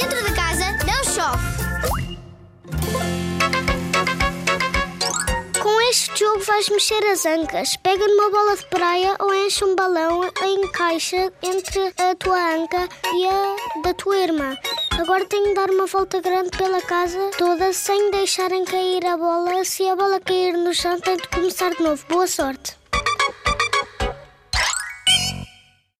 Dentro da casa não chove. Com este jogo vais mexer as ancas. Pega numa bola de praia ou enche um balão em caixa entre a tua anca e a da tua irmã. Agora tenho de dar uma volta grande pela casa toda sem deixarem cair a bola. Se a bola cair no chão, tenho de começar de novo. Boa sorte.